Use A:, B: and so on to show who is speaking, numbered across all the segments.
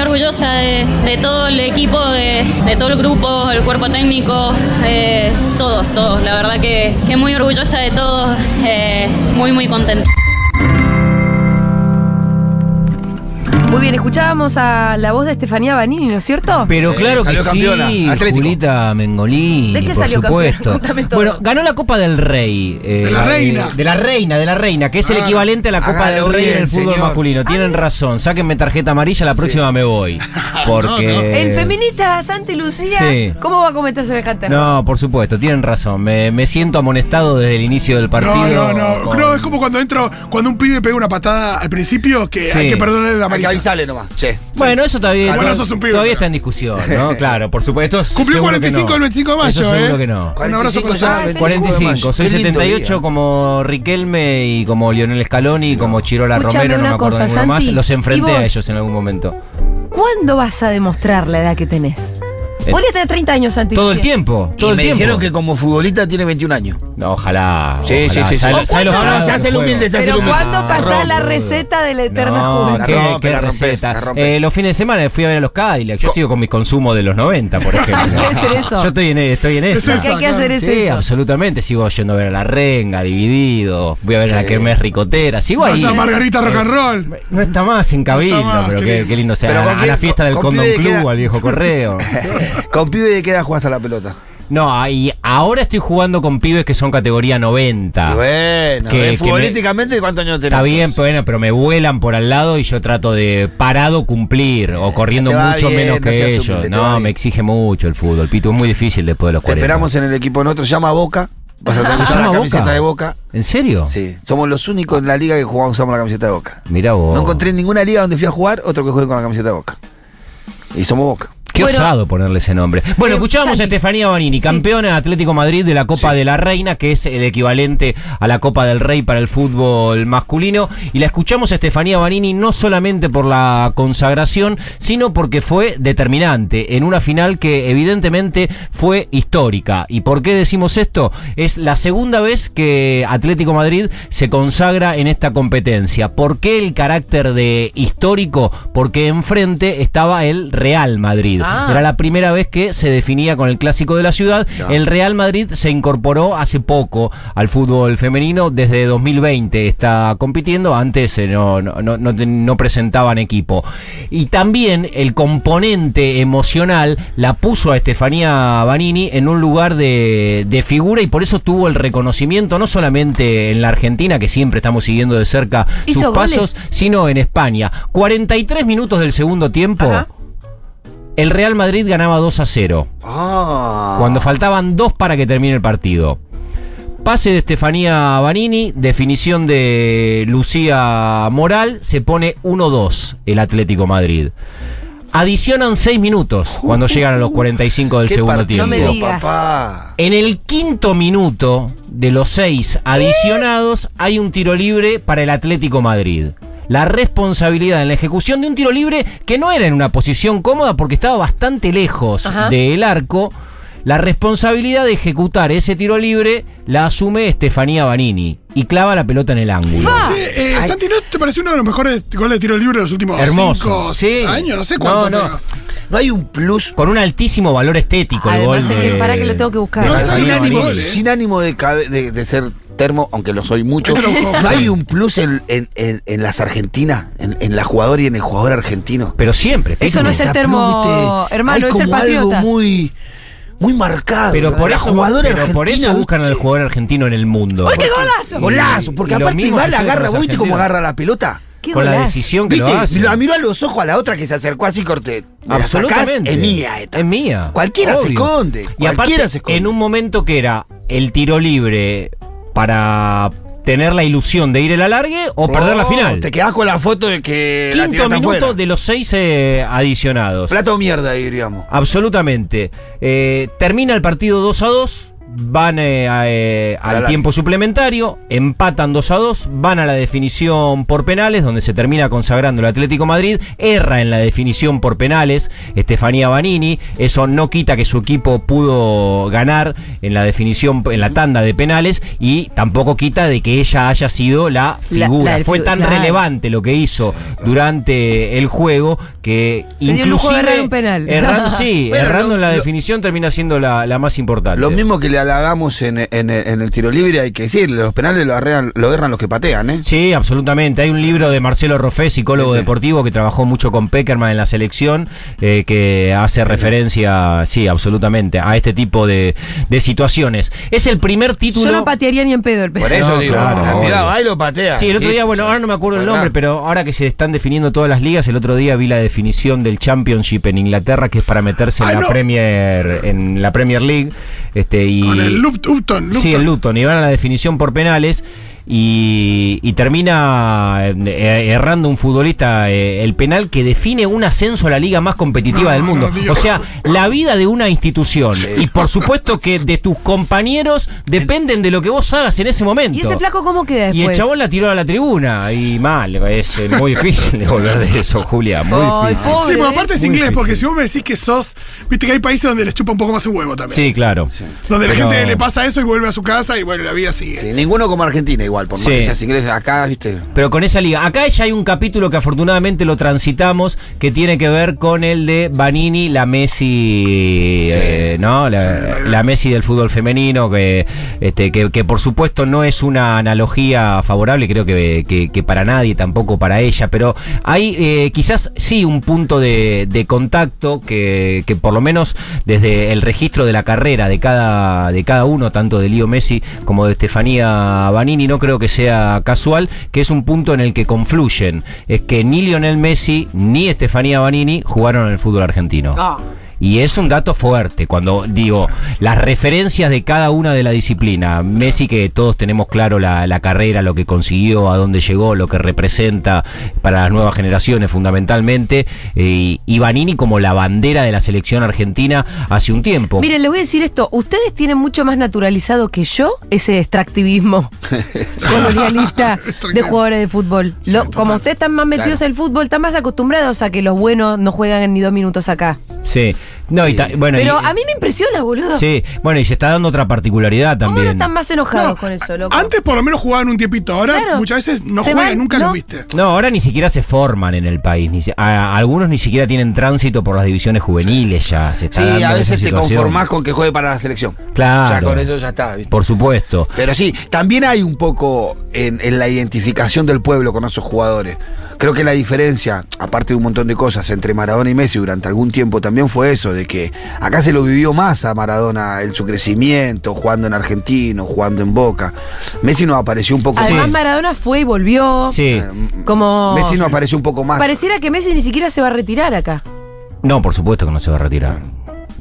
A: orgullosa de, todo el equipo, de, de todo el grupo, el cuerpo técnico, eh, todos, todos. La verdad que, que muy orgullosa de todos, eh, muy, muy contenta.
B: Muy bien, escuchábamos a la voz de Estefanía Banini, ¿no es cierto?
C: Pero
D: Eh,
C: claro que
D: salió campeona,
C: sí,
D: Atlético.
C: Julita Mengolini,
B: ¿De qué
C: por
B: salió
C: supuesto.
B: Todo.
C: Bueno, ganó la Copa del Rey. eh,
D: De la reina.
C: De la reina, de la reina, que es el
D: Ah,
C: equivalente a la Copa del Rey
D: bien,
C: del fútbol
D: señor.
C: masculino. Tienen razón, sáquenme tarjeta amarilla, la próxima me voy. Porque...
B: El feminista Santi Lucía,
C: Sí.
B: ¿cómo va a cometer semejante error?
C: No, por supuesto, tienen razón. Me, me siento amonestado desde el inicio del partido.
E: No, no, no.
C: con-
E: No, es como cuando entro, cuando un pibe pega una patada al principio, que
C: Sí.
E: hay que perdonarle la amarilla.
D: Avisarle nomás. Che.
C: Bueno, eso todavía,
E: Bueno, sos un pibe,
C: todavía
E: pero-
C: está en discusión, ¿no? Claro, por supuesto.
E: Cumplió
C: seguro que
E: 45
C: no.
E: el 25 de mayo,
C: Eso seguro
E: ¿eh?
C: que no.
E: Un abrazo
D: 45
E: con
D: ya,
E: Santi.
D: 25 de
C: 45,
D: mayo.
C: soy
D: Qué lindo
C: 78
D: día.
C: como Riquelme y como Lionel Scaloni y como Chirola Romero, no me acuerdo
B: cosa,
C: ninguno más.
B: Santi,
C: Los
B: ¿y
C: enfrenté a ellos en algún momento.
B: ¿Cuándo vas a demostrar la edad que tenés?
C: Eh,
B: Podría tener 30 años, Santi.
C: Todo el tiempo, todo
D: Y
C: el
D: me
C: tiempo.
D: dijeron que como futbolista tiene 21 años.
C: No, ojalá.
D: Sí,
C: ojalá.
D: sí, sí,
C: ¿Sabe-
D: sí. No, no, se hace el humilde, se hace
B: Pero
D: el humilde.
B: ¿cuándo
D: La
B: pasás la receta de la eterna
C: No,
B: juventud?
C: qué,
D: La la rompes, la rompes.
C: Eh, los fines de semana fui a ver a los Cadillacs. Yo sigo con mis consumos de los 90, por ejemplo.
B: Debe ser eso.
C: Yo estoy en, estoy en
E: Es
C: eso.
B: Lo que hay que hacer es
C: Sí,
B: eso.
C: absolutamente. Sigo yendo a ver a la Renga, dividido. Voy a ver a la Kermés Ricotera. Sigo ahí.
E: Vas a Margarita Rock and Roll.
C: No está más en cabildo, pero
E: qué
C: lindo sea.
D: Pero
C: a, la fiesta del
D: con
C: Condom Club, al viejo correo.
D: Con pibe de qué edad jugaste a la pelota.
C: No, ahí, ahora estoy jugando con pibes que son categoría 90.
D: Y bueno,
C: Ah. Que-
D: eh,
C: que
D: futbolísticamente, ¿cuántos años tenés?
C: Está bien, bueno, pero me vuelan por al lado y yo trato de parado cumplir o corriendo mucho
D: bien,
C: menos
D: no
C: que ellos. no,
D: bien.
C: me exige mucho el fútbol. Pito, es muy difícil después de los
D: Te
C: 40.
D: esperamos en el equipo nuestro, llama Boca. Vas a tener que
C: ¿Se
D: usar la
C: llama
D: camiseta
C: Boca?
D: de Boca.
C: ¿En serio?
D: Sí, somos los únicos en la liga que jugamos, usamos la camiseta de Boca.
C: Mira vos.
D: No encontré en ninguna liga donde fui a jugar otro que juegue con la camiseta de Boca. Y somos Boca.
C: Qué
B: Bueno.
C: osado ponerle ese nombre. Bueno,
B: Eh,
C: escuchábamos a. Estefanía Banini, campeona de Atlético Madrid de la Copa de la Reina, que es el equivalente a la Copa del Rey para el fútbol masculino. Y la escuchamos a Estefanía Banini no solamente por la consagración, sino porque fue determinante en una final que evidentemente fue histórica. ¿Y por qué decimos esto? Es la segunda vez que Atlético Madrid se consagra en esta competencia. ¿Por qué el carácter de histórico? Porque enfrente estaba el Real Madrid.
B: Ah.
C: Era la primera vez que se definía con el clásico de la ciudad. El Real Madrid se incorporó hace poco al fútbol femenino. Desde 2020 está compitiendo. Antes eh, no, no, no, presentaban equipo. Y también el componente emocional la puso a Estefanía Banini en un lugar de, de figura y por eso tuvo el reconocimiento no solamente en la Argentina, que siempre estamos siguiendo de cerca sus
B: ¿Hizo goles?
C: pasos, sino en España. 43 minutos del segundo tiempo.
B: Ajá.
C: El Real Madrid ganaba 2 a 0.
D: Ah.
C: Cuando faltaban dos para que termine el partido. Pase de Estefanía Banini, definición de Lucía Moral, se pone 1-2 el Atlético Madrid. Adicionan 6 minutos cuando llegan a los 45 del
D: Qué
C: segundo
D: partido,
C: tiempo.
D: Papá.
C: En el quinto minuto de los seis adicionados hay un tiro libre para el Atlético Madrid. La responsabilidad en la ejecución de un tiro libre que no era en una posición cómoda porque estaba bastante lejos
B: Ajá.
C: del arco. La responsabilidad de ejecutar ese tiro libre la asume Estefanía Banini y clava la pelota en el ángulo.
E: Eh, Santi, ¿no te parece uno de los mejores goles de tiro libre de los últimos
C: Hermoso.
E: cinco
C: Sí.
E: años? No sé cuánto.
C: No, no.
E: pero-
D: No hay un plus.
C: Con un altísimo valor estético el
B: Además,
C: gol
B: es que para que lo tengo que buscar.
E: No,
D: sin, ánimo,
E: ¿eh?
D: sin ánimo de, cabe- de- de ser termo, aunque lo soy mucho.
E: Lo.
D: No hay un plus en, en- en- en las argentinas, en, en la jugadora y en el jugador argentino.
C: Pero siempre.
B: Eso no es el termo,
D: ¿viste?
B: hermano,
D: Hay
B: es el
D: como
B: patriota.
D: algo muy, muy marcado.
C: Pero por,
D: La
C: eso,
D: jugadora
C: pero por eso buscan al jugador argentino en el mundo.
B: ¡Uy, qué golazo!
D: Golazo, porque
C: Y lo
D: aparte
C: con
D: agarra,
C: los
D: ¿vos ¿viste cómo agarra la pelota?
B: ¡Qué
C: con la decisión que lo
D: ¿Viste?
C: hace.
D: La miró a los ojos a la otra que se acercó así corte.
C: Absolutamente.
D: es mía esta.
C: Es mía.
D: Cualquiera se esconde.
C: Y
D: cualquiera
C: aparte,
D: se esconde.
C: en un momento que era el tiro libre para tener la ilusión de ir el alargue o perder la final.
D: Te quedás con la foto de que
C: Quinto minuto
D: afuera.
C: de los seis eh, adicionados.
D: Plato mierda, diríamos.
C: Absolutamente. Eh, termina el partido 2 a 2. Van eh, a, eh, al tiempo suplementario, empatan 2 a 2, van a la definición por penales, donde se termina consagrando el Atlético Madrid, erra en la definición por penales Estefanía Banini, eso no quita que su equipo pudo ganar en la definición, en la tanda de penales, y tampoco quita de que ella haya sido la figura.
B: la
C: Fue tan
B: claro.
C: relevante lo que hizo durante el juego que
B: Se dio el lujo de
C: inclusive
B: errar un penal.
C: errando, sí,
D: Bueno,
C: errando
D: lo-
C: en la
D: lo-
C: definición termina siendo la, la más importante.
D: Lo mismo que le halagamos en, en- en el tiro libre, hay que decir, los penales lo, arrean- lo erran los que patean, ¿eh?
C: Sí, absolutamente. Hay un libro de Marcelo Roffé, psicólogo
D: Sí, sí.
C: deportivo, que trabajó mucho con Peckerman en la selección, eh, que hace referencia, sí, absolutamente, a este tipo de, de situaciones. Es el primer título.
B: Yo no patearía ni en pedo el
D: Por eso
C: No,
D: digo,
C: claro,
D: mirá, va y lo patea.
C: Sí, el otro día, bueno, ahora no me acuerdo el nombre, pero ahora que se están definiendo todas las ligas, el otro día vi la definición del Championship en Inglaterra, que es para meterse en
E: Ay,
C: la
E: no.
C: Premier, en la Premier League, este y
E: Con el.
C: Sí, el.
E: Luton,
C: y van a la definición por penales. Y, y termina eh, errando un futbolista eh, el penal que define un ascenso a la liga más competitiva
E: No,
C: del mundo.
E: no,
C: o sea, la vida de una institución. Y por supuesto que de tus compañeros dependen de lo que vos hagas en ese momento.
B: ¿Y ese flaco cómo queda
C: Y el chabón la tiró a la tribuna. Y mal, es eh, muy difícil de volver de eso, Julia. Muy difícil.
B: pobre.
E: Sí, pero aparte es inglés,
C: difícil.
E: porque si vos me decís que sos. Viste que hay países donde les chupa un poco más el huevo también.
C: Sí, claro.
E: Donde la gente le pasa eso y vuelve a su casa y bueno, la vida sigue.
D: Sí, ninguno como Argentina igual, por más
C: Sí.
D: que seas inglés, acá, viste.
C: Pero con esa liga. Acá ya hay un capítulo que afortunadamente lo transitamos que tiene que ver con el de Vanini, la Messi, eh, ¿no? La, la Messi del fútbol femenino, que, este, que, que por supuesto no es una analogía favorable, creo que, que- que para nadie, tampoco para ella, pero hay eh, quizás sí un punto de, de contacto que, que por lo menos desde el registro de la carrera de cada, de cada uno, tanto de Leo Messi como de Estefanía Vanini, no creo que sea casual, que es un punto en el que confluyen. Es que ni Lionel Messi ni Estefanía Vanini jugaron en el fútbol argentino.
B: Ah.
C: Y es un dato fuerte cuando digo las referencias de cada una de la disciplina. Messi, que todos tenemos claro la, la carrera, lo que consiguió, a dónde llegó, lo que representa para las nuevas generaciones fundamentalmente. eh, y Vanini como la bandera de la selección argentina hace un tiempo.
B: Miren, les voy a decir esto. Ustedes tienen mucho más naturalizado que yo ese extractivismo colonialista de jugadores de fútbol. Lo- como ustedes están más metidos
D: Claro.
B: en el fútbol, están más acostumbrados a que los buenos no juegan ni dos minutos acá.
C: Sí. No, y ta- bueno,
B: Pero
C: y-
B: a mí me impresiona, boludo.
C: Sí, bueno, y se está dando otra particularidad
B: ¿Cómo no
C: también.
B: están más enojados
E: No,
B: con eso, loco?
E: Antes por lo menos jugaban un tiempito, ahora
B: Claro.
E: muchas veces no
B: Se
E: juegan,
B: van,
E: nunca
B: ¿no?
E: los viste.
C: No, ahora ni siquiera se forman en el país. Ni si- a- algunos ni siquiera tienen tránsito por las divisiones juveniles ya. Se está
D: Sí,
C: dando
D: a
C: esa
D: veces te
C: situación.
D: conformás con que juegue para la selección.
C: Claro.
D: Ya con eso ya está, ¿viste?
C: Por supuesto.
D: Pero sí, también hay un poco en, en la identificación del pueblo con esos jugadores. Creo que la diferencia, aparte de un montón de cosas, entre Maradona y Messi durante algún tiempo también fue eso, de que acá se lo vivió más a Maradona en su crecimiento, jugando en Argentino, jugando en Boca. Messi nos apareció un poco
B: Además,
C: Sí.
B: Maradona fue y volvió.
C: Sí.
B: Como.
D: Messi nos apareció un poco más.
B: Pareciera que Messi ni siquiera se va a retirar acá.
C: No, por supuesto que no se va a retirar.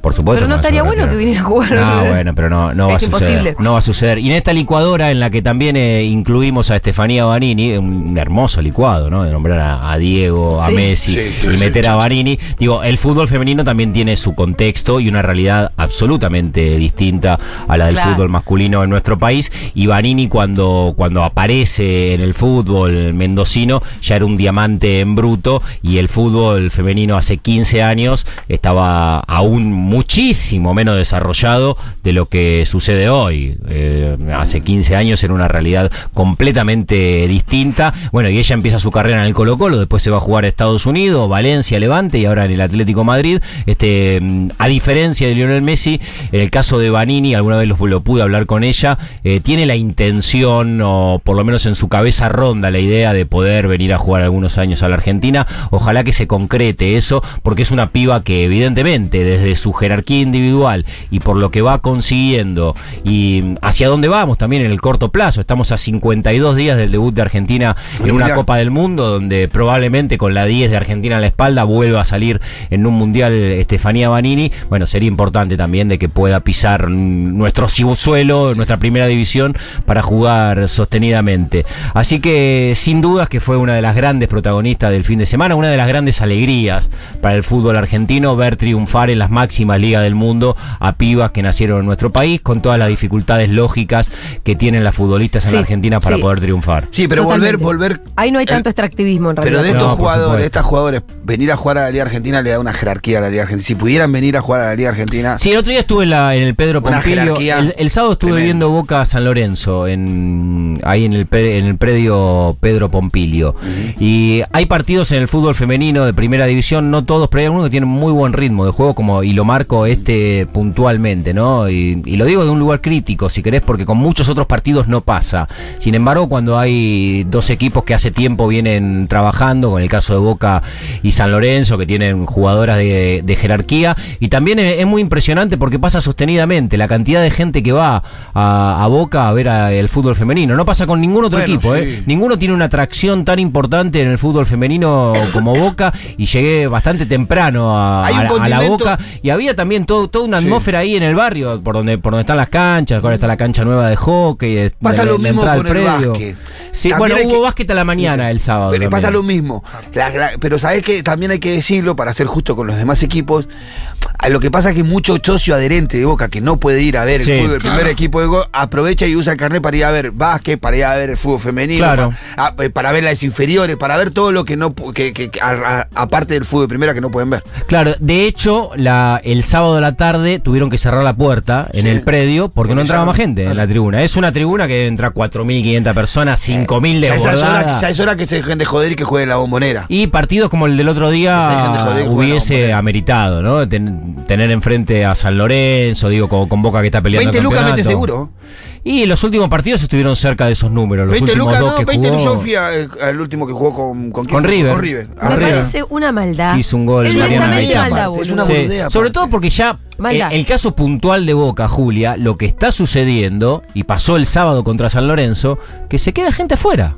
C: Por supuesto
B: Pero no estaría bueno que viniera a jugar.
C: No, bueno, pero no, no va a
B: Es
C: suceder.
B: imposible.
C: No va a suceder. Y en esta licuadora en la que también eh, incluimos a Estefanía Banini, un hermoso licuado, ¿no? De nombrar a, a Diego, a. Messi
D: Sí, sí,
C: y
E: sí,
C: meter
E: sí,
C: a. Banini. Digo, el fútbol femenino también tiene su contexto y una realidad absolutamente distinta a la del
B: Claro.
C: fútbol masculino en nuestro país. Y Banini cuando, cuando aparece en el fútbol mendocino ya era un diamante en bruto y el fútbol femenino hace 15 años estaba aún muchísimo menos desarrollado de lo que sucede hoy. Eh, hace 15 años era una realidad completamente distinta. Bueno, y ella empieza su carrera en el Colo Colo, después se va a jugar a Estados Unidos, Valencia, Levante y ahora en el Atlético Madrid. Este, mm, a diferencia de Lionel Messi, en el caso de Vanini, alguna vez lo, pude hablar con ella, eh, tiene la intención, o por lo menos en su cabeza ronda la idea de poder venir a jugar algunos años a la Argentina. Ojalá que se concrete eso, porque es una piba que evidentemente desde su jerarquía individual y por lo que va consiguiendo y hacia dónde vamos también en el corto plazo, estamos a 52 días del debut de Argentina en una. Copa del Mundo, donde probablemente con la 10 de Argentina en la espalda vuelva a salir en un Mundial Estefanía Banini. Bueno, sería importante también de que pueda pisar nuestro su- suelo, nuestra primera división, para jugar sostenidamente. Así que sin dudas que fue una de las grandes protagonistas del fin de semana, una de las grandes alegrías para el fútbol argentino ver triunfar en las máximas máximas ligas del mundo a pibas que nacieron en nuestro país, con todas las dificultades lógicas que tienen las futbolistas en
B: Sí,
C: la Argentina para
B: sí.
C: poder triunfar.
D: Sí, pero
B: Totalmente.
D: volver, volver.
B: Ahí no hay
D: el-
B: tanto extractivismo en
D: Pero
B: realidad.
D: de estos
C: No,
D: jugadores, estas jugadores, venir a jugar a la Liga Argentina le da una jerarquía a la Liga Argentina. Si pudieran venir a jugar a la Liga Argentina.
C: Sí, el otro día estuve en, la- en el Pedro Pompilio. El, el sábado estuve
D: tremenda.
C: viendo Boca San Lorenzo, en, ahí en el, en el predio Pedro Pompilio. Y hay partidos en el fútbol femenino de primera división, no todos, pero hay algunos que tienen muy buen ritmo de juego, como y lo marco este puntualmente, ¿no? Y, y lo digo de un lugar crítico, si querés, porque con muchos otros partidos no pasa. Sin embargo, cuando hay dos equipos que hace tiempo vienen trabajando, con el caso de Boca y San Lorenzo, que tienen jugadoras de, de jerarquía, y también es, es muy impresionante porque pasa sostenidamente la cantidad de gente que va a, a Boca a ver a- el fútbol femenino. No pasa con ningún otro
D: Bueno,
C: equipo,
D: sí.
C: ¿eh? Ninguno tiene una atracción tan importante en el fútbol femenino como Boca, y llegué bastante temprano a, a la- Boca, y había también todo, toda una
D: Sí.
C: atmósfera ahí en el barrio, por donde, por donde están las canchas, ahora está la cancha nueva de hockey, de-
D: Pasa
C: de-
D: lo mismo con el
C: predio.
D: básquet.
C: Sí,
D: También
C: bueno, hubo
D: que-
C: básquet a la mañana el sábado.
D: Pero pasa lo mismo. La- la- pero sabes que también hay que decirlo para ser justo con los demás equipos. A Lo que pasa es que mucho socio adherente de Boca que no puede ir a ver
C: Sí.
D: el fútbol, el primer
E: Claro.
D: equipo de Boca, aprovecha y usa el carnet para ir a ver básquet, para ir a ver el fútbol femenino,
C: Claro.
D: pa- a- eh, para, ver las inferiores, para ver todo lo que no que, aparte del fútbol de primera que no pueden ver.
C: Claro, de hecho, la, el sábado de la tarde tuvieron que cerrar la puerta en
D: Sí.
C: el predio porque no entraba
D: ya-
C: más gente en la tribuna. Es una tribuna que debe entrar 4.500 personas, 5.000
D: ya, es hora,
C: desbordadas.
D: ya es hora que se dejen de joder y que jueguen la bombonera.
C: Y partidos como el del otro
D: de
C: día hubiese ameritado, ¿no? Ten- tener enfrente a San Lorenzo, digo, con, con Boca que está peleando
D: 20
C: el
D: lucas seguro.
C: Y los últimos partidos estuvieron cerca de esos números. Los
D: 20
C: últimos dos
D: no,
C: que
D: 20
C: jugó,
D: yo fui a- al último que jugó con, con,
C: Con? River.
D: Con River.
C: Con
B: Me
C: River.
B: parece una maldad.
C: Hizo un gol
B: Es maldad,
D: Es una
C: Sí, sobre todo porque ya eh, el caso puntual de Boca, Julia, lo que está sucediendo, y pasó el sábado contra San Lorenzo, que se queda gente afuera.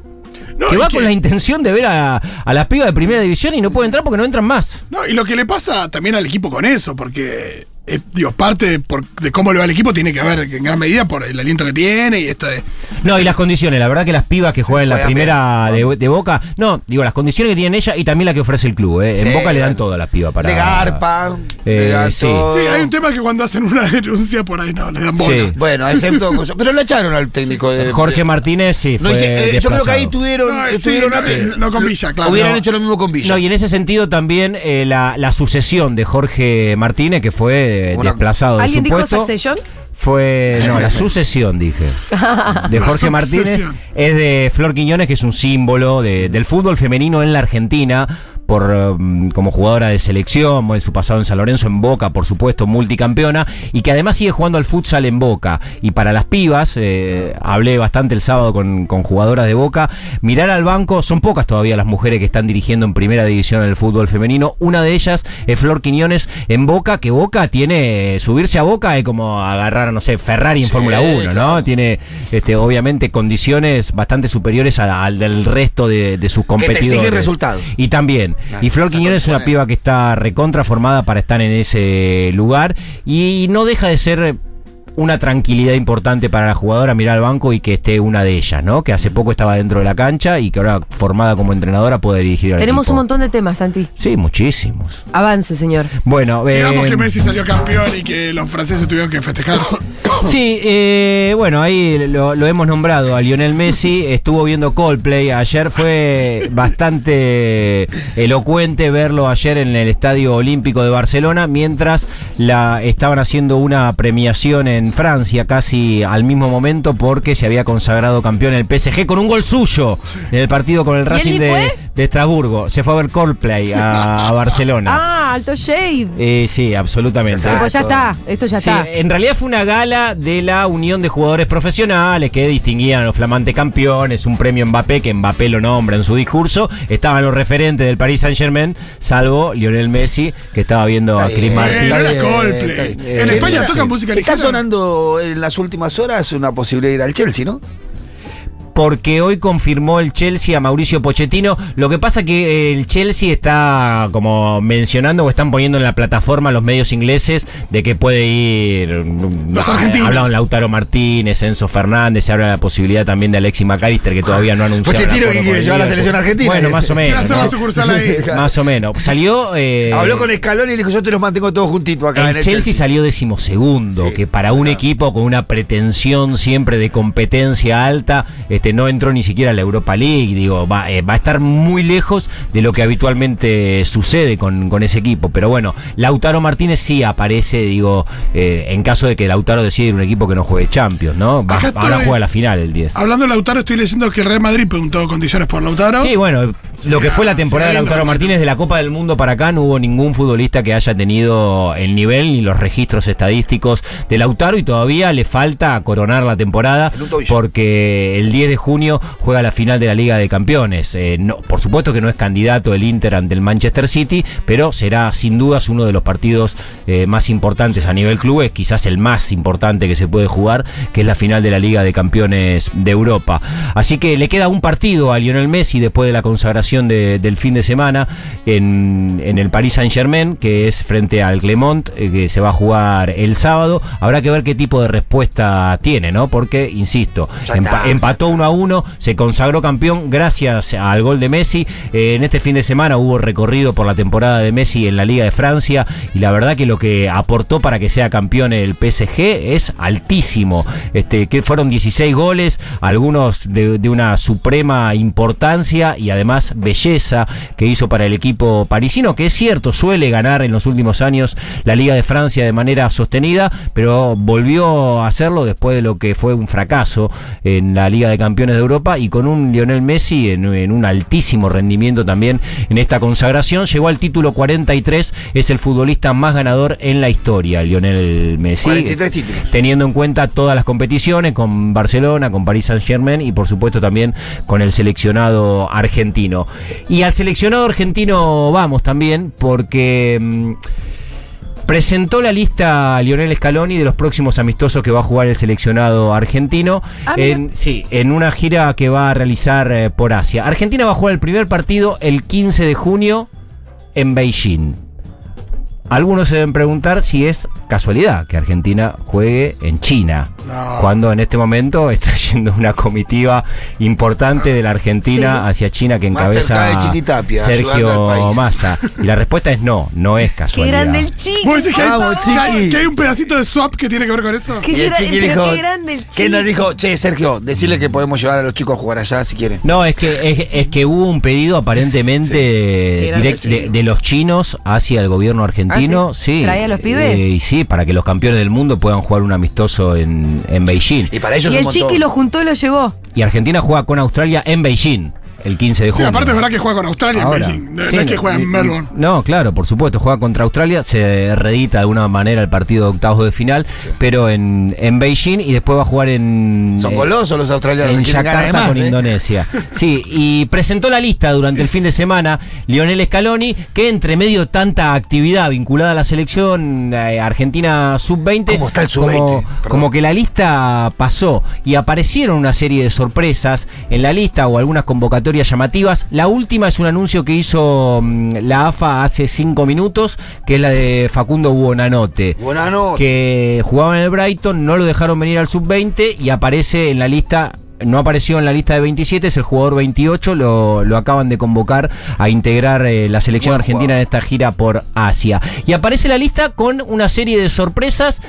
E: No,
C: que va
E: que-
C: con la intención de ver a, a las pibas de primera división y no puede entrar porque no entran más.
E: No, y lo que le pasa también al equipo con eso, porque, eh, digo, parte de, por- de cómo le va al equipo tiene que ver en gran medida por el aliento que tiene y esta de.
C: No, y las condiciones, la verdad que las pibas que juegan en la primera
D: bien.
C: de, de Boca, no, digo, las condiciones que tienen ella y también la que ofrece el club. ¿eh? En
D: Sí,
C: Boca le dan a las pibas para.
D: Le garpa,
C: Eh,
D: le dan
C: sí.
D: todo.
E: Sí, hay un tema que cuando hacen una denuncia por ahí no le dan bola.
C: Sí.
D: Bueno, excepto cosas. Pero lo echaron al técnico de.
C: Jorge Martínez, sí,
D: No,
C: fue
D: hice- eh, yo creo que ahí tuvieron.
E: No,
D: estuvieron
E: no,
D: a-
E: sí, no con Villa, claro.
D: Hubieran
E: No.
D: hecho lo mismo con Villa.
C: No, y en ese sentido también eh, la, la sucesión de Jorge Martínez, que fue
D: Una-
C: desplazado de su
B: ¿Alguien dijo
C: puesto,
B: Succession?
C: fue no la sucesión dije de
E: La
C: Jorge Martínez
E: sucesión.
C: es de Flor Quiñones que es un símbolo de- del fútbol femenino en la Argentina por um, como jugadora de selección, en su pasado en San Lorenzo, en Boca, por supuesto, multicampeona, y que además sigue jugando al futsal en Boca. Y para las pibas, eh, hablé bastante el sábado con, con jugadoras de Boca, mirar al banco, son pocas todavía las mujeres que están dirigiendo en primera división el fútbol femenino. Una de ellas es Flor Quiñones en Boca, que Boca tiene, subirse a Boca es como agarrar, no sé, Ferrari en
D: Sí,
C: Fórmula 1, ¿no?
D: claro.
C: Tiene, este, obviamente, condiciones bastante superiores al del resto de, de sus
D: Que te
C: competidores.
D: exige resultados.
C: Y también.
D: Claro,
C: y Flor Quiñones es una piba que está recontra formada para estar en ese lugar y no deja de ser una tranquilidad importante para la jugadora mirar al banco y que esté una de ellas, ¿no? Que hace poco estaba dentro de la cancha y que ahora formada como entrenadora puede dirigir al
B: Tenemos
C: equipo.
B: un montón de temas, Santi.
C: Sí, muchísimos.
B: Avance, señor.
C: Bueno,
E: Digamos
C: eh,
E: que Messi salió campeón y que los franceses tuvieron que festejar.
C: Sí, eh, bueno, ahí lo, lo hemos nombrado a Lionel Messi. Estuvo viendo Coldplay. Ayer fue bastante elocuente verlo ayer en el Estadio Olímpico de Barcelona, mientras la estaban haciendo una premiación en Francia casi al mismo momento porque se había consagrado campeón el PSG con un gol suyo en el partido con el
B: ¿Y él
C: Racing de,
B: fue?
C: De Estrasburgo. Se fue a ver Coldplay a, a Barcelona.
B: Ah, alto shade.
C: Eh, sí, absolutamente.
D: Ah,
B: Tipo, ya está. Esto ya
C: Sí,
B: está.
C: en realidad fue una gala de la unión de jugadores profesionales que distinguían a los flamantes campeones, un premio Mbappé, que Mbappé lo nombra en su discurso. Estaban los referentes del Paris Saint Germain, salvo Lionel Messi, que estaba viendo a Chris Martin.
E: Coldplay.
D: está bien.
E: En
D: Eh,
E: España
D: sí.
E: tocan música
D: Está sonando en las últimas horas una posibilidad de ir al Chelsea, ¿no?
C: Porque hoy confirmó el Chelsea a Mauricio Pochettino. Lo que pasa que eh, el Chelsea está como mencionando o están poniendo en la plataforma los medios ingleses de que puede ir
E: Los
C: Ah,
E: argentinos.
C: Lautaro Martínez, Enzo Fernández, se habla de la posibilidad también de Alexis McAllister que todavía no ha anunciado. un
D: Pochettino,
C: acuerdo
D: ¿qué
C: con
D: quiere
C: el
D: llevar a la selección argentina?
C: Bueno, más o menos. ¿no?
E: sucursal ahí.
C: Más o menos. Salió. eh,
D: Habló con Scaloni y dijo, yo te los mantengo todos juntitos acá en
C: el
D: el
C: Chelsea, salió decimosegundo,
D: Sí,
C: que para un equipo con una pretensión siempre de competencia alta, este no entró ni siquiera a la Europa League, digo, va, eh, va a estar muy lejos de lo que habitualmente sucede con, con ese equipo. Pero bueno, Lautaro Martínez sí aparece, digo, eh, en caso de que Lautaro decida ir a un equipo que no juegue Champions, ¿no? Va-
E: Acá estoy-
C: ahora juega la final el 10.
E: Hablando de Lautaro, estoy leyendo que el Real Madrid preguntó condiciones por Lautaro.
C: Sí, bueno, lo que fue la temporada de Lautaro Martínez de la Copa del Mundo para acá, no hubo ningún futbolista que haya tenido el nivel ni los registros estadísticos de Lautaro y todavía le falta coronar la temporada porque el 10 de junio juega la final de la Liga de Campeones. Eh, no, por supuesto que no es candidato el Inter ante el Manchester City, pero será sin dudas uno de los partidos eh, más importantes a nivel clubes, quizás el más importante que se puede jugar, que es la final de la Liga de Campeones de Europa. Así que le queda un partido a Lionel Messi después de la consagración de- del fin de semana en, en el Paris Saint Germain, que es frente al Clermont, eh, que se va a jugar el sábado. Habrá que ver qué tipo de respuesta tiene, ¿no? Porque, insisto,
D: está.
C: empató uno a uno, se consagró campeón gracias al gol de Messi. Eh, en este fin de semana hubo recorrido por la temporada de Messi en la Liga de Francia y la verdad que lo que aportó para que sea campeón el PSG es altísimo. Este, que fueron 16 goles, algunos de, de una suprema importancia y además belleza que hizo para el equipo parisino, que es cierto, suele ganar en los últimos años la Liga de Francia de manera sostenida, pero volvió a hacerlo después de lo que fue un fracaso en la Liga de Campeones de Europa y con un Lionel Messi en, en un altísimo rendimiento también en esta consagración. Llegó al título 43, es el futbolista más ganador en la historia, Lionel Messi.
D: 43 títulos.
C: Teniendo en cuenta todas las competiciones con Barcelona, con Paris Saint Germain y por supuesto también con el seleccionado argentino. Y al seleccionado argentino vamos también porque... mm, Presentó la lista a Lionel Scaloni de los próximos amistosos que va a jugar el seleccionado argentino.
B: Ah,
C: en, sí, en una gira que va a realizar eh, por Asia. Argentina va a jugar el primer partido el 15 de junio en Beijing. Algunos se deben preguntar si es casualidad que Argentina juegue en China,
E: No.
C: cuando en este momento está yendo una comitiva importante de la Argentina
B: Sí.
C: hacia China que encabeza
D: de Chiquitapia, ayudando
C: Sergio. Massa. Y la respuesta es no, no es
B: Qué
C: casualidad.
B: grande el chiqui.
E: ¿Vos decís que hay, que hay-
D: chiqui.
E: que hay un pedacito de swap que tiene que ver con eso?
B: Qué,
D: Y el chiqui dijo,
B: qué grande el
D: ¿Qué nos
B: chiqui.
D: dijo? Che, Sergio, decirle que podemos llevar a los chicos a jugar allá si quieren.
C: No, es que, es, es que hubo un pedido aparentemente
B: Qué grande,
C: direct- de,
B: sí.
C: de los chinos hacia el gobierno argentino.
B: ¿Ah, sí?
C: sí.
B: ¿Traía a los pibes?
C: Eh, y sí, para que los campeones del mundo puedan jugar un amistoso en, en Beijing.
D: Y para ellos
B: Y el chiqui lo juntó y lo llevó.
C: Y Argentina juega con Australia en Beijing el 15 de
E: Sí,
C: junio.
E: aparte es verdad que juega con Australia
C: Ahora.
E: en Beijing. No,
C: Sí,
E: no es que juega en Melbourne.
C: No, claro, por supuesto, juega contra Australia, se reedita de alguna manera el partido de octavos de final, pero en, en Beijing y después va a jugar en...
D: Son
C: eh,
D: golosos los australianos.
C: en
D: más,
C: con
D: ¿eh?
C: Indonesia. Sí, y presentó la lista durante el fin de semana Lionel Scaloni, que entre medio de tanta actividad vinculada a la selección eh, Argentina sub-20,
D: ¿Cómo está el sub-20?
C: como,
D: Perdón.
C: como que la lista pasó y aparecieron una serie de sorpresas en la lista o algunas convocatorias llamativas. La última es un anuncio que hizo mm, la AFA hace cinco minutos, que es la de Facundo Buonanote
D: Buonanotte.
C: que jugaba en el Brighton, no lo dejaron venir al sub-20 y aparece en la lista. No apareció en la lista de 27, es el jugador 28, lo, lo acaban de convocar a integrar eh, la selección
D: Buen
C: argentina en esta gira por Asia. Y aparece la lista con una serie de sorpresas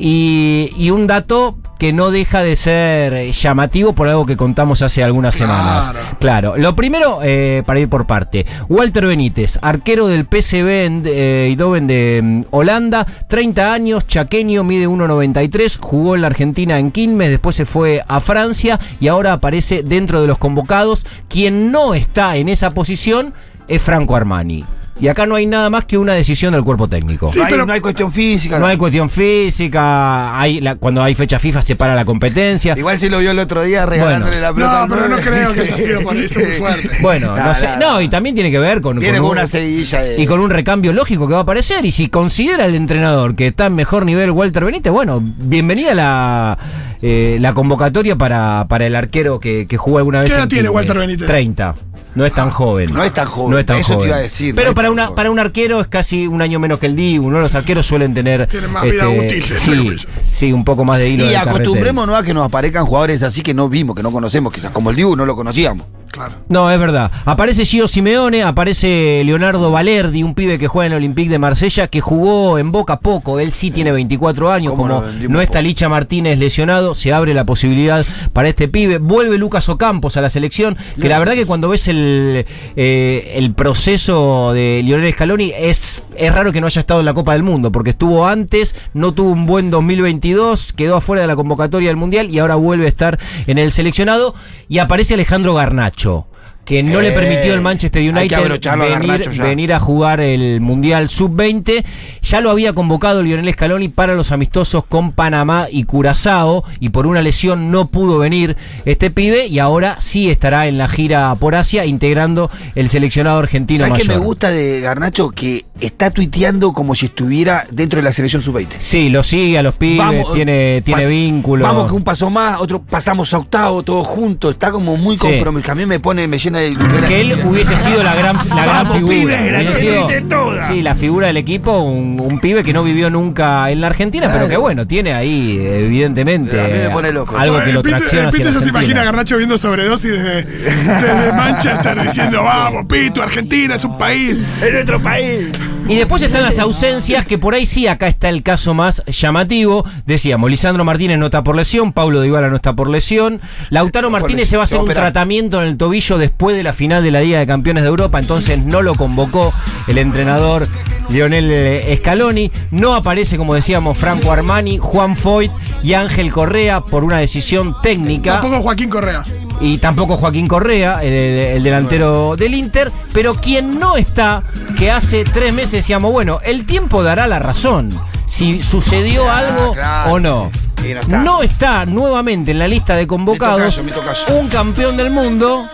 C: y, y un dato que no deja de ser llamativo por algo que contamos hace algunas
E: Claro.
C: semanas. Claro, lo primero, eh, para ir por parte, Walter Benítez, arquero del PSV en, eh, Eindhoven de mm, Holanda, 30 años, chaqueño, mide 1,93, jugó en la Argentina en Quilmes, después se fue a Francia y ahora aparece dentro de los convocados. Quien no está en esa posición es Franco Armani. Y acá no hay nada más que una decisión del cuerpo técnico.
E: Sí,
D: no, hay,
E: pero-
D: no hay cuestión física.
C: No hay cuestión física, hay la- cuando hay fecha FIFA se para la competencia.
D: Igual si lo vio el otro día regalándole la pelota.
E: No, pero no creo que haya sido por eso muy fuerte.
C: Bueno, no,
D: No,
C: sé.
D: no,
C: y también tiene que ver con,
D: Viene
C: con
D: con
C: un-
D: una seguidilla de.
C: y con un recambio lógico que va a aparecer. Y si considera el entrenador que está en mejor nivel Walter Benítez, bueno, bienvenida la, eh, la convocatoria para, para el arquero que, que jugó alguna vez.
E: ¿Qué edad
C: en
E: tiene. Walter Benítez?
C: 30. No es tan joven.
D: no es tan joven.
C: No es tan
D: Eso te
C: joven.
D: iba a decir,
C: Pero para, una,
D: joven.
C: para un arquero es casi un año menos que el Dibu, ¿no? Los arqueros suelen tener. este,
E: Tienen más vida útil, entre
C: Sí, sí, un poco más de hilo.
D: Y acostumbrémonos a que nos aparezcan jugadores así que no vimos, que no conocemos, quizás como el Dibu no lo conocíamos.
E: Claro.
C: No, es verdad. Aparece Gio Simeone, aparece Leonardo Valerdi, un pibe que juega en el Olympique de Marsella, que jugó en Boca poco. Él sí tiene 24 años,
D: ¿Cómo
C: como no está? Licha Martínez lesionado, se abre la posibilidad para este pibe. Vuelve Lucas Ocampos a la selección, que la verdad que cuando ves el, eh, el proceso de Lionel Scaloni es, es raro que no haya estado en la Copa del Mundo, porque estuvo antes, no tuvo un buen 2022, quedó afuera de la convocatoria del Mundial y ahora vuelve a estar en el seleccionado. Y aparece Alejandro Garnacho mucho que no le
D: Eh,
C: permitió el Manchester
D: hay que
C: United venir, a jugar el Mundial Sub-20. Ya lo había convocado Lionel Scaloni para los amistosos con Panamá y Curazao y por una lesión no pudo venir este pibe y ahora sí estará en la gira por Asia integrando el seleccionado argentino
D: ¿Sabes qué me gusta de Garnacho? Que está tuiteando como si estuviera dentro de la selección sub-20.
C: Sí, lo sigue a los pibes, tiene, tiene
D: pas-
C: vínculo.
D: Vamos que un paso más, otro pasamos a octavo, todos juntos. Está como muy
C: Sí.
D: comprometido. A mí me pone, me llena
C: que él hubiese sido la gran, la gran
D: Vamos,
C: figura.
D: pibe, la
C: Hubiese sido-
D: toda.
C: sí, la figura del equipo, un, un pibe que no vivió nunca en la Argentina, pero que bueno, tiene ahí, evidentemente,
D: A mí me pone loco.
C: algo que
E: El
C: lo
E: Pito-
C: tracciona
E: el Pito ya se imagina a
C: Argentina.
E: Garnacho viendo sobredosis desde, desde Manchester diciendo, vamos, Pito, Argentina es un país.
D: ¡Es nuestro país!
C: Y después están las ausencias, que por ahí sí, acá está el caso más llamativo. Decíamos, Lisandro Martínez no está por lesión, Paulo Dybala no está por lesión. Lautaro Martínez se va a hacer un tratamiento en el tobillo después de la final de la Liga de Campeones de Europa, entonces no lo convocó el entrenador Lionel eh, Scaloni. No aparece, como decíamos, Franco Armani, Juan Foyt y Ángel Correa por una decisión técnica
E: Tampoco Joaquín Correa.
C: y tampoco Joaquín Correa, el, el delantero del Inter, pero quien no está, que hace tres meses decíamos, bueno, el tiempo dará la razón, si sucedió
D: Ah,
C: algo
D: claro.
C: o no.
D: Sí, no está.
C: No está nuevamente en la lista de convocados
D: Mi tocayo, mi tocayo.
C: un campeón del mundo,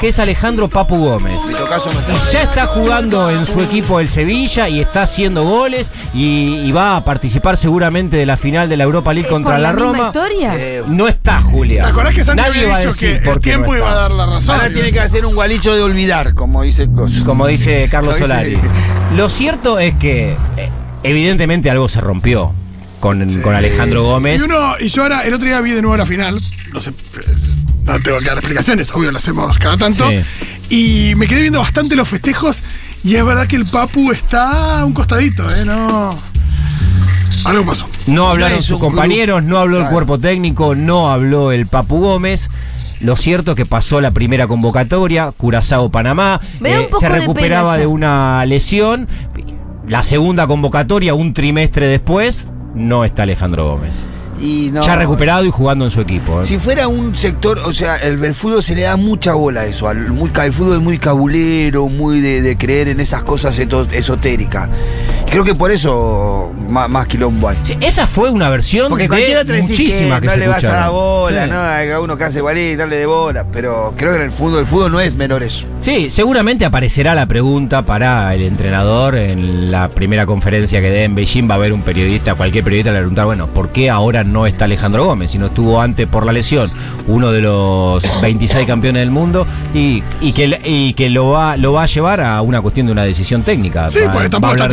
C: que es Alejandro Papu Gómez.
D: Está.
C: Y ya está jugando en su equipo el Sevilla y está haciendo goles y, y va a participar seguramente de la final de la Europa League
B: ¿Es
C: contra la, Roma.
B: historia?
D: Eh,
C: No está, Julia.
E: ¿Te acordás que Santi
C: Nadie
E: había dicho que
C: por
E: el
C: no
E: tiempo iba a dar la razón?
D: Ahora tiene que hacer un gualicho de olvidar, como dice el coso.
C: como dice Carlos
D: Lo dice-
C: Solari. Lo cierto es que eh, evidentemente algo se rompió con, con Alejandro Gómez.
E: Y, uno, y yo ahora, el otro día vi de nuevo la final. No sé, eh, no tengo que dar explicaciones, obvio, lo hacemos cada tanto.
C: Sí.
E: Y me quedé viendo bastante los festejos. Y es verdad que el Papu está a un costadito, ¿eh? No. Algo pasó.
C: No hablaron sus compañeros, no habló el
D: Claro.
C: cuerpo técnico, no habló el Papu Gómez. Lo cierto es que pasó la primera convocatoria, Curazao-Panamá, eh, se recuperaba de, una lesión. La segunda convocatoria, un trimestre después, no está Alejandro Gómez.
D: Y no,
C: Ya recuperado y jugando en su equipo. ¿eh?
D: Si fuera un sector, o sea, el, el fútbol se le da mucha bola a eso. al- muy, el fútbol es muy cabulero, muy de, de creer en esas cosas esotéricas. Creo que por eso más, más quilombo hay.
C: Sí, Esa fue una versión
D: Porque
C: de
D: cualquiera te decís que,
C: que,
D: no
C: se
D: le vas a dar
C: escucharon.
D: bola,
C: Sí.
D: no, hay uno que hace igualito, dale de bola. Pero creo que en el fútbol, el fútbol no es menor eso.
C: Sí, seguramente aparecerá la pregunta para el entrenador en la primera conferencia que dé en Beijing. Va a haber un periodista, cualquier periodista le va a preguntar, bueno, ¿por qué ahora no está Alejandro Gómez? Si no estuvo antes por la lesión, uno de los 26 campeones del mundo, y, y que, y que lo, va, lo va a llevar a una cuestión de una decisión técnica.
E: Sí,
C: Va-
E: porque tampoco está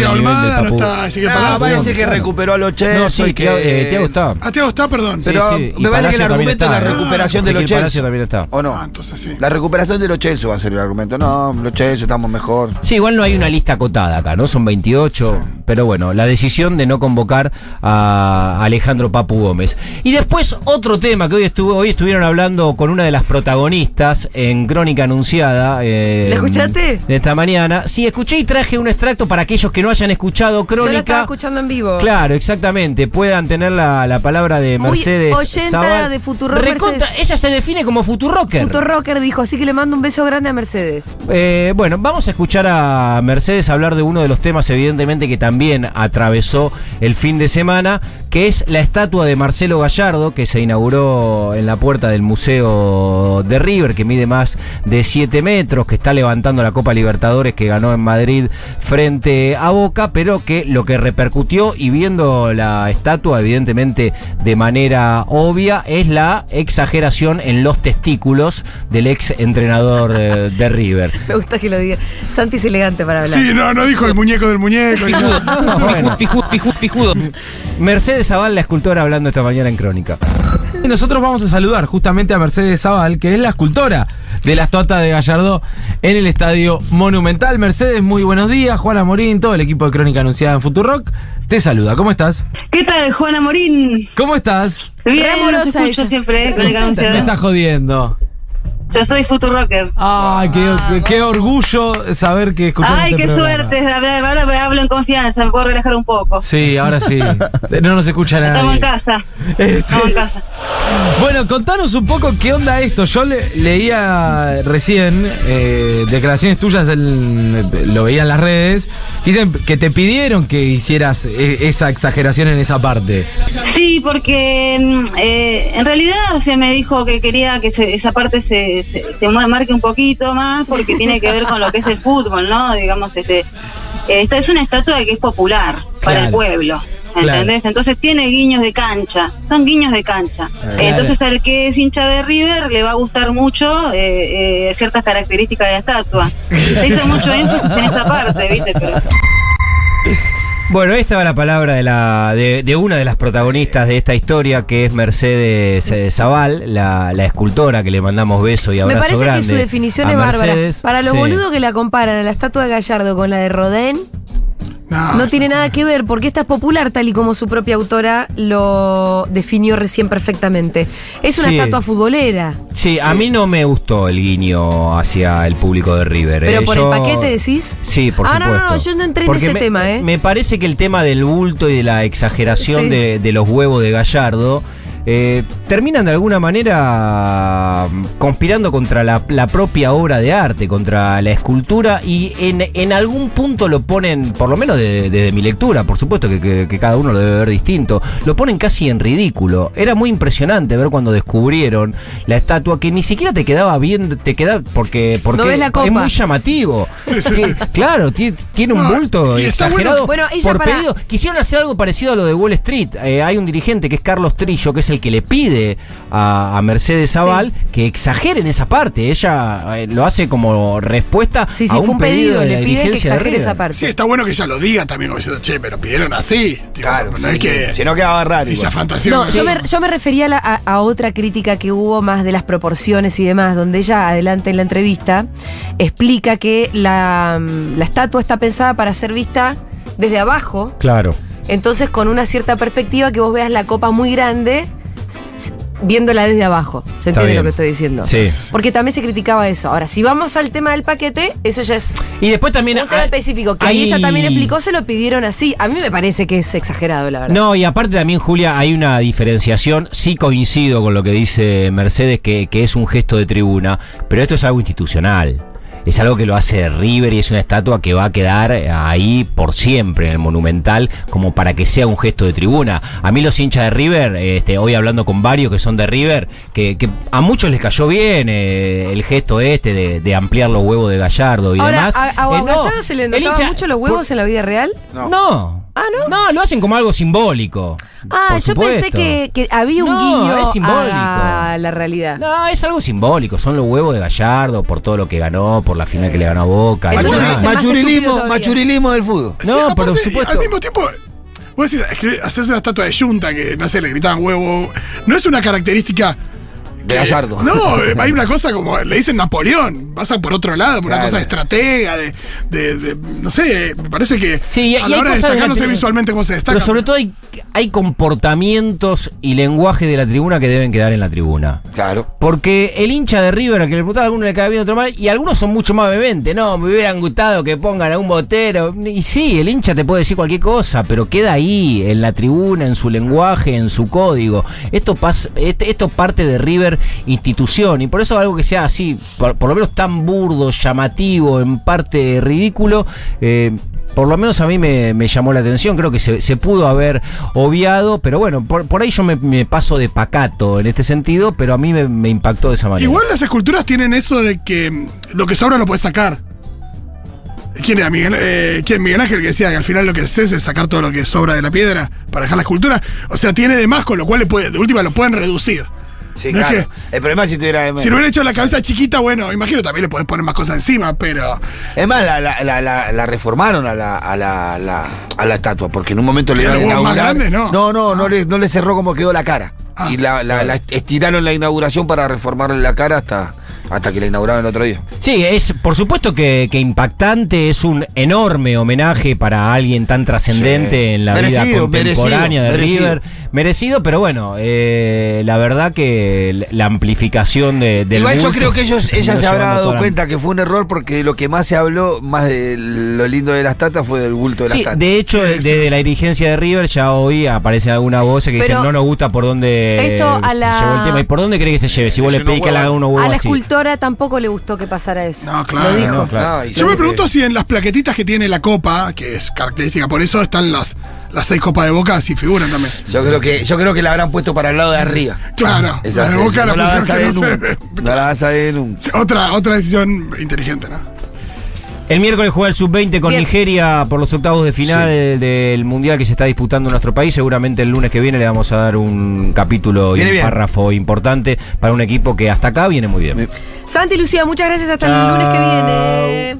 E: no está Ezequiel
D: No,
E: Palacios.
D: parece que recuperó a los
C: No,
D: Chelsea.
C: sí,
D: y que,
C: eh, Thiago está.
E: Ah, Thiago está, perdón.
C: Sí,
D: Pero
C: sí,
D: me parece que el argumento es la
C: ¿eh?
D: recuperación de los Chelsea.
C: también está.
D: ¿O no?
E: Ah, entonces sí.
D: La recuperación de los Chelsea va a ser el argumento. No, los Chelsea estamos mejor.
C: Sí, igual no hay una lista acotada acá, ¿no? Son 28, pero bueno, la decisión de no convocar a Alejandro Papu Gómez. Y después otro tema que hoy estuvo, hoy estuvieron hablando con una de las protagonistas en Crónica Anunciada. eh,
B: ¿La escuchaste?
C: de esta mañana. Sí, escuché y traje un extracto para aquellos que no hayan escuchado escuchado
B: Yo la estaba
C: Crónica,
B: escuchando en vivo.
C: claro, exactamente, puedan tener la, la palabra de Mercedes Zaval.
B: de Futurock,
C: Recontra-
B: Mercedes.
C: ella se define como Futurocker.
B: Futurocker dijo, así que le mando un beso grande a Mercedes.
C: Eh, bueno, vamos a escuchar a Mercedes hablar de uno de los temas, evidentemente, que también atravesó el fin de semana, que es la estatua de Marcelo Gallardo, que se inauguró en la puerta del Museo de River, que mide más de 7 metros, que está levantando la Copa Libertadores que ganó en Madrid frente a Boca, pero que lo que repercutió y viendo la estatua, evidentemente, de manera obvia, es la exageración en los testículos del ex entrenador eh, de River.
B: Me gusta que lo diga. Santi es elegante para hablar.
E: Sí, no, no dijo el muñeco del muñeco. ni nada.
C: No, bueno. Mercedes Zaval, la escultora, hablando esta mañana en Crónica.
F: Y nosotros vamos a saludar justamente a Mercedes Zaval, que es la escultora de la estatua de Gallardo en el Estadio Monumental. Mercedes, muy buenos días. Juana Morín, todo el equipo de Crónica Anunciada en Futurock, te saluda. ¿Cómo estás?
G: ¿Qué tal, Juana Morín?
F: ¿Cómo estás?
G: Bien,
B: amorosa ella.
G: siempre, con el
F: Me
G: anunciador.
F: estás jodiendo.
G: Yo soy Futurocker.
F: Ay, qué, qué- qué orgullo saber que escuchas
G: Ay,
F: este
G: qué
F: programa.
G: suerte. Ahora me hablo en confianza, me puedo relajar un poco.
F: Sí, ahora sí. No nos escucha nadie.
G: Estamos en casa.
F: Este-
G: Estamos en casa.
F: Bueno, contanos un poco qué onda esto. Yo le- leía recién eh, declaraciones tuyas, en- lo veía en las redes, que dicen que te pidieron que hicieras eh, esa exageración en esa parte.
G: Sí, porque mm, eh, en realidad se me dijo que quería que se- esa parte se, se, se marque un poquito más porque tiene que ver con lo que es el fútbol, ¿no? Digamos, este, esta es una estatua que es popular para el pueblo.
F: Claro.
G: ¿Entendés? Entonces tiene guiños de cancha, son guiños de cancha.
F: Claro.
G: Entonces al que es hincha de River le va a gustar mucho eh, eh, ciertas características de la estatua. Se hizo mucho énfasis en esa parte, ¿viste? Pero,
C: Bueno, esta va la palabra de, la, de, de una de las protagonistas de esta historia, que es Mercedes eh, Zaval, la, la escultora, que le mandamos beso y
B: Me
C: abrazo
B: parece
C: grande.
B: que su definición es bárbara. Para los
C: Sí.
B: boludos que la comparan a la estatua de Gallardo con la de Rodén,
E: No,
B: no tiene nada que ver, porque esta es popular tal y como su propia autora lo definió recién perfectamente. Es una
C: Sí.
B: estatua futbolera.
C: Sí, a mí no me gustó el guiño hacia el público de River.
B: Pero
C: eh.
B: por
C: Yo-
B: el paquete decís.
C: Sí, por
B: Ah,
C: supuesto.
B: no, no, yo no entré en ese
C: me,
B: tema, ¿eh?
C: Me parece que el tema del bulto y de la exageración
B: Sí.
C: de, de los huevos de Gallardo eh, terminan de alguna manera mm, conspirando contra la, la propia obra de arte, contra la escultura y en, en algún punto lo ponen, por lo menos de- desde mi lectura, por supuesto que, que- que cada uno lo debe ver distinto, lo ponen casi en ridículo. Era muy impresionante ver cuando descubrieron la estatua que ni siquiera te quedaba bien, te queda porque, porque
B: No ves la copa.
C: es muy llamativo.
E: Sí, sí,
C: Que-
E: sí.
C: Claro, ti- tiene un
E: No,
C: bulto exagerado
B: bueno. Bueno, ella
C: por
B: para-
C: pedido. Quisieron hacer algo parecido a lo de Wall Street. Eh, hay un dirigente que es Carlos Trillo, que es el que le pide a, a Mercedes Zaval que exageren esa parte. Ella eh, lo hace como respuesta
B: Sí, sí,
C: a un,
B: fue un pedido,
C: de
B: le
C: la
B: pide que exagere esa parte.
E: Sí, está bueno que ella lo diga también, como diciendo, che, pero pidieron así. Tipo,
D: Claro,
E: no es que.
D: Si no quedaba raro.
E: Esa fantasía.
B: No, yo me, yo me refería a, la- a- a otra crítica que hubo más de las proporciones y demás, donde ella, adelante en la entrevista, explica que la, mm, la estatua está pensada para ser vista desde abajo,
C: Claro.
B: entonces con una cierta perspectiva que vos veas la copa muy grande viéndola desde abajo. ¿Se entiende
C: bien.
B: lo que estoy diciendo?
C: Sí.
B: Porque también se criticaba eso. Ahora, si vamos al tema del paquete, eso ya es
C: Y después también.
B: un tema
C: hay-
B: específico que
C: hay-
B: ahí ella también explicó, se lo pidieron así. A mí me parece que es exagerado, la verdad.
C: No, y aparte también, Julia, hay una diferenciación. Sí coincido con lo que dice Mercedes, que, que es un gesto de tribuna, pero esto es algo institucional. Es algo que lo hace River y es una estatua que va a quedar ahí por siempre en el Monumental, como para que sea un gesto de tribuna. A mí los hinchas de River, este, hoy hablando con varios que son de River, que, que a muchos les cayó bien eh, el gesto este de, de ampliar los huevos de Gallardo y
B: Ahora,
C: demás.
B: a, a- a
C: Eh, no,
B: Gallardo se le
C: hincha-
B: mucho los huevos en la vida real.
D: No.
C: No.
B: Ah, ¿no?
C: No, lo hacen como algo simbólico.
B: Ah, yo pensé que, que había un
C: No,
B: guiño
C: es simbólico.
B: a la realidad.
C: No, es algo simbólico. Son los huevos de Gallardo por todo lo que ganó, por la final que le ganó a Boca.
D: Machuri- machurilismo, machurilismo del fútbol.
E: Sí,
C: No,
E: aparte,
C: por supuesto.
E: Al mismo tiempo, vos decís, hacerse una estatua de yunta que, no sé, le gritaban huevo. No es una característica
D: De Gallardo.
E: No, hay una cosa como le dicen Napoleón, pasa por otro lado, por una cosa de estratega, de, de- de- no sé, me parece que
C: Sí, y- y
E: a
C: hay
E: la hora de destacar, no sé visualmente cómo se destaca.
C: Pero sobre todo hay, hay comportamientos y lenguaje de la tribuna que deben quedar en la tribuna.
D: Claro.
C: Porque el hincha de River, al que le preguntaba, a alguno le cae bien, otro mal, y algunos son mucho más bebentes. No, me hubieran gustado que pongan a un botero. Y sí, el hincha te puede decir cualquier cosa, pero queda ahí, en la tribuna, en su lenguaje, en su código. Esto, pas- este- esto parte de River institución, y por eso algo que sea así, por, lo menos tan burdo, llamativo, en parte ridículo, eh, por lo menos a mí me, llamó la atención, creo que se, se pudo haber obviado, pero bueno, por, ahí yo me, paso de pacato en este sentido, pero a mí me, impactó de esa manera.
E: Igual las esculturas tienen eso de que mm, lo que sobra lo puedes sacar. ¿Quién era Miguel, eh, quién? Miguel Ángel que decía que al final lo que haces es sacar todo lo que sobra de la piedra para dejar la escultura? O sea, tiene de más, con lo cual le de última lo pueden reducir.
D: Sí,
E: No es
D: claro. El problema es si tuviera.
E: Si no hubiera hecho la cabeza chiquita, bueno, imagino también le podés poner más cosas encima, pero.
D: Es más, la, la, la, la, reformaron a la, a, la, a la estatua, porque en un momento le
E: ¿Pero
D: iban a
E: hubo más
D: inaugurar.
E: grande? No.
D: no, no, no le, no le cerró como quedó la cara.
E: Ah.
D: y la estiraron la inauguración para reformarle la cara hasta, hasta que la inauguraron el otro día.
C: Sí, es por supuesto que, que impactante, es un enorme homenaje para alguien tan trascendente
D: Sí.
C: en la
D: Merecido,
C: vida contemporánea
D: merecido,
C: de
D: merecido.
C: River. Merecido, pero bueno, eh, la verdad que la amplificación de, del
D: Igual yo creo que ellos, ella se habrá dado
C: la-
D: cuenta que fue un error porque lo que más se habló, más de lo lindo de la estatua, fue del bulto de la
C: Sí, de hecho,
E: Sí,
C: desde la dirigencia de River ya hoy aparece alguna voz que dice
B: Pero
C: no nos gusta por dónde
B: esto a
C: se
B: la-
C: llevó el tema. ¿Y por dónde cree que se lleve? Si vos le pedís que le haga unos huevos
B: A la
C: así.
B: Escultora tampoco le gustó que pasara eso.
E: No, claro.
B: Lo dijo.
C: No, claro.
D: No, y
E: Yo me pregunto si en las plaquetitas que tiene la copa, que es característica por eso, están las, las seis copas de boca, si figuran también.
D: Yo creo que yo creo que la habrán puesto para el lado de arriba.
E: Claro,
D: Esa
E: la de boca
D: no
E: la
D: la vas a ver nunca. No la vas a ver nunca.
E: Otra, otra decisión inteligente, ¿no?
C: El miércoles juega el sub-20 con
B: Bien.
C: Nigeria por los octavos de final del mundial que se está disputando en nuestro país. Seguramente el lunes que viene le vamos a dar un capítulo y un
D: bien.
C: párrafo importante para un equipo que hasta acá viene muy bien.
B: Santi y Lucía, muchas gracias. Hasta el lunes que viene.